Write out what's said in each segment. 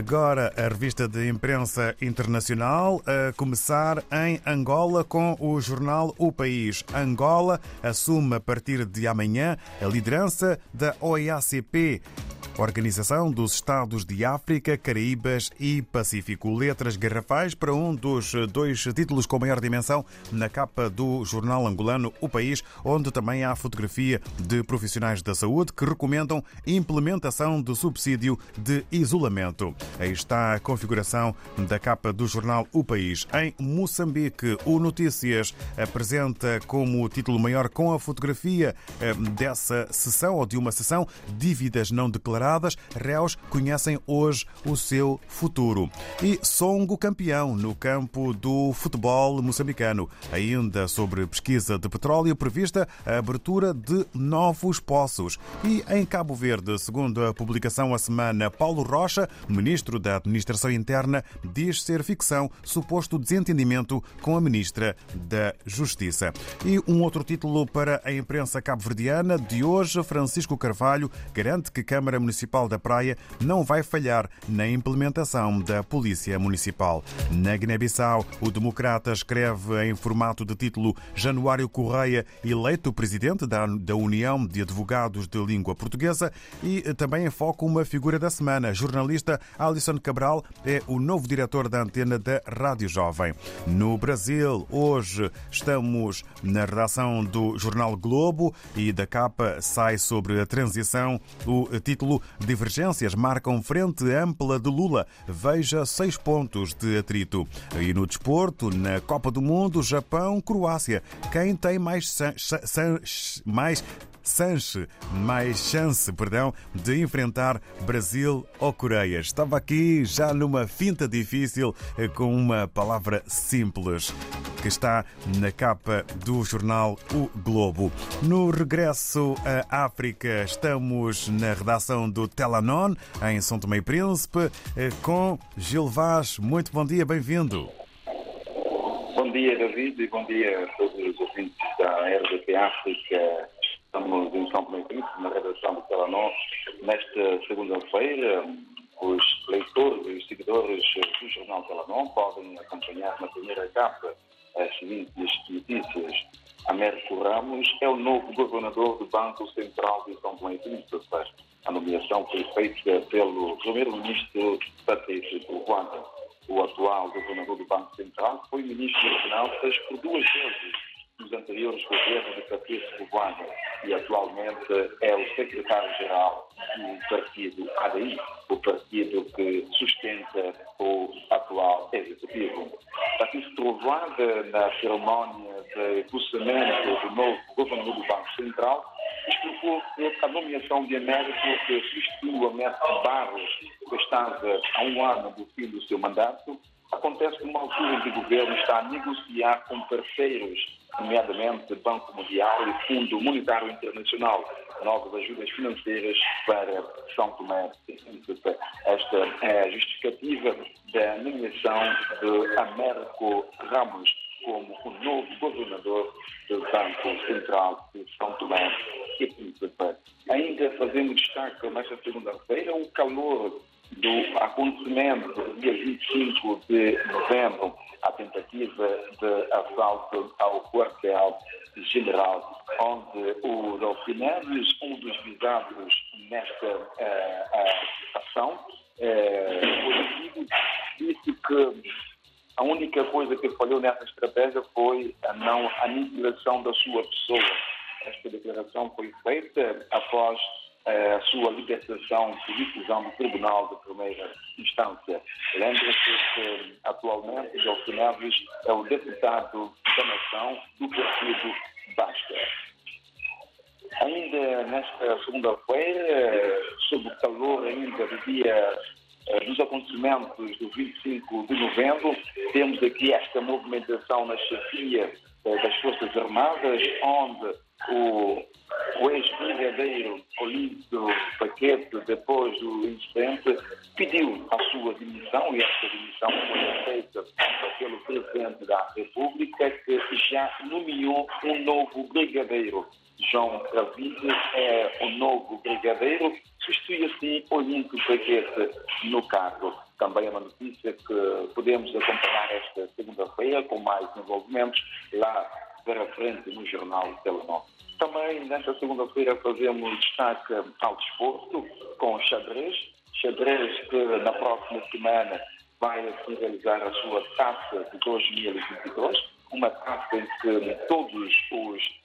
Agora a revista de imprensa internacional a começar em Angola com o jornal O País. Angola assume a partir de amanhã a liderança da OEACP. Organização dos Estados de África, Caraíbas e Pacífico. Letras garrafais para um dos dois títulos com maior dimensão na capa do jornal angolano O País, onde também há fotografia de profissionais da saúde que recomendam implementação do subsídio de isolamento. Aí está a configuração da capa do jornal O País. Em Moçambique, o Notícias apresenta como título maior com a fotografia eh, dessa sessão ou de uma sessão dívidas não declaradas réus conhecem hoje o seu futuro. E Songo campeão no campo do futebol moçambicano. Ainda sobre pesquisa de petróleo prevista a abertura de novos poços. E em Cabo Verde, segundo a publicação a semana, Paulo Rocha, ministro da Administração Interna, diz ser ficção suposto desentendimento com a ministra da Justiça. E um outro título para a imprensa cabo-verdiana de hoje, Francisco Carvalho garante que Câmara Municipal da Praia não vai falhar na implementação da Polícia Municipal. Na Guiné-Bissau, o Democrata escreve em formato de título Januário Correia, eleito presidente da União de Advogados de Língua Portuguesa e também em foco uma figura da semana. Jornalista Alison Cabral é o novo diretor da antena da Rádio Jovem. No Brasil, hoje estamos na redação do Jornal Globo e da capa sai sobre a transição o título Divergências marcam frente ampla de Lula. Veja seis pontos de atrito. E no desporto, na Copa do Mundo, Japão, Croácia. Quem tem mais, mais Sanche, mais chance, perdão, de enfrentar Brasil ou Coreia. Estava aqui já numa finta difícil com uma palavra simples que está na capa do jornal O Globo. No regresso à África, estamos na redação do Telanon, em São Tomé e Príncipe, com Gil Vaz. Muito bom dia, bem-vindo. Bom dia, David, e bom dia a todos os ouvintes da RDP África. Estamos em São Tomé e Príncipe, na redação do Telanon. Nesta segunda-feira, os leitores e os seguidores do jornal Telanon podem acompanhar na primeira capa as seguintes notícias. Américo Ramos é o novo governador do Banco Central de São Tomé e Príncipe. A nomeação foi feita pelo primeiro-ministro Patrício Ruanda. O atual governador do Banco Central foi ministro das Finanças por duas vezes nos anteriores governos de Patrício Ruanda e atualmente é o secretário-geral do partido ADI, o partido que sustenta o atual executivo. Patrício Ruanda, na cerimónia de impulsamento do novo governador do Banco Central, explicou que a nomeação de Américo, que substituiu a Mestre Barros, que estava há um ano do fim do seu mandato, acontece numa altura em que o governo está a negociar com parceiros, nomeadamente Banco Mundial e Fundo Monetário Internacional, novas ajudas financeiras para São Tomé e Príncipe. Esta é a justificativa da nomeação de Américo Ramos como o novo governador do Banco Central de São Tomé e Príncipe. Ainda fazendo destaque nesta segunda-feira o calor do acontecimento do dia 25 de novembro, a tentativa de assalto ao quartel-general, onde o Dolphy Neves, um dos visados nesta uh, ação, uh, disse que a única coisa que falhou nessa estratégia foi a não aniquilação da sua pessoa. Declaração foi feita após a sua libertação por decisão do Tribunal de Primeira Instância. Lembra-se que atualmente Delcio Neves é o deputado da nação do partido Basta. Ainda nesta segunda-feira, sob o calor ainda do dia dos acontecimentos do 25 de novembro, temos aqui esta movimentação na chefia das Forças Armadas, onde o ex-brigadeiro Olímpio Paquete, depois do incidente, pediu a sua demissão, e esta demissão foi aceita pelo Presidente da República, que já nomeou um novo brigadeiro. João Cravide é o novo brigadeiro, substitui assim Olímpio Paquete no cargo. também é uma notícia que podemos acompanhar esta segunda-feira com mais desenvolvimentos lá para frente no jornal Telenor. Também nesta segunda-feira fazemos destaque ao desporto com o xadrez. Xadrez que na próxima semana vai realizar a sua taça de 2022, uma taça em que todos os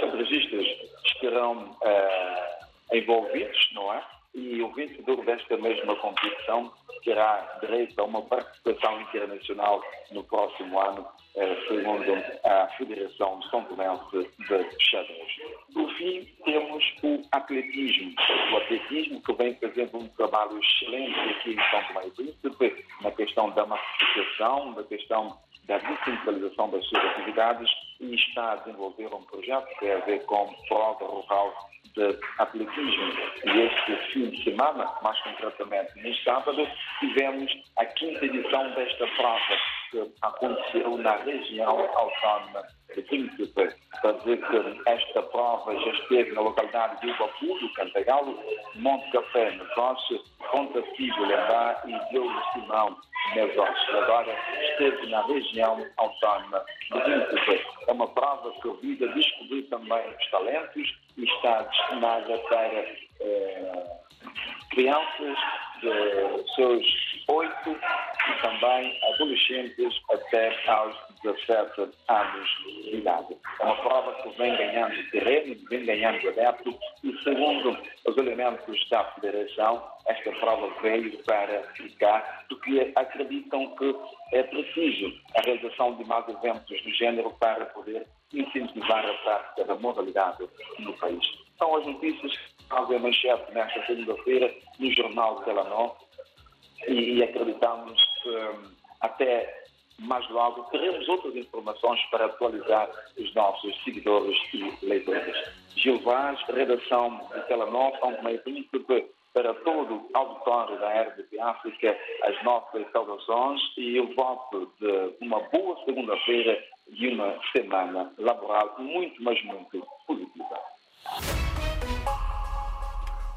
xadregistas estarão uh, envolvidos, não é? E o vencedor desta mesma competição terá direito a uma participação internacional no próximo ano, uh, segundo a Federação de São Tomense de Xadrez. Por fim, temos o atletismo. O atletismo que vem fazendo um trabalho excelente aqui em São Tomé e Príncipe, na questão da massificação, da questão da descentralização das suas atividades e está a desenvolver um projeto que tem a ver com prova rural de atletismo. E este fim de semana, mais concretamente no sábado, tivemos a quinta edição desta prova que aconteceu na região autónoma de Príncipe. Para dizer que esta prova já esteve na localidade de Ubapu, do Cantagalo, Monte Café, Negócio, Ponta Figo, Lembá e Diogo Simão, Negócio. Agora esteve na região autónoma de Príncipe. É uma prova que visa descobrir também os talentos e está destinada para eh, crianças de seus 8 e também adolescentes até aos 17 anos de idade. É uma prova que vem ganhando terreno, vem ganhando adepto e, segundo os elementos da Federação, esta prova veio para ficar, porque acreditam que é preciso a realização de mais eventos do género para poder incentivar a prática da modalidade no país. São as notícias que fazem manchete nesta segunda-feira no Jornal Telenor e acreditamos até mais logo teremos outras informações para atualizar os nossos seguidores e leitores. Gil Vaz, redação de Telenor, São Tomé e Príncipe, para todo o auditório da RDP África, as nossas saudações e o voto de uma boa segunda-feira e uma semana laboral muito, mas muito positiva.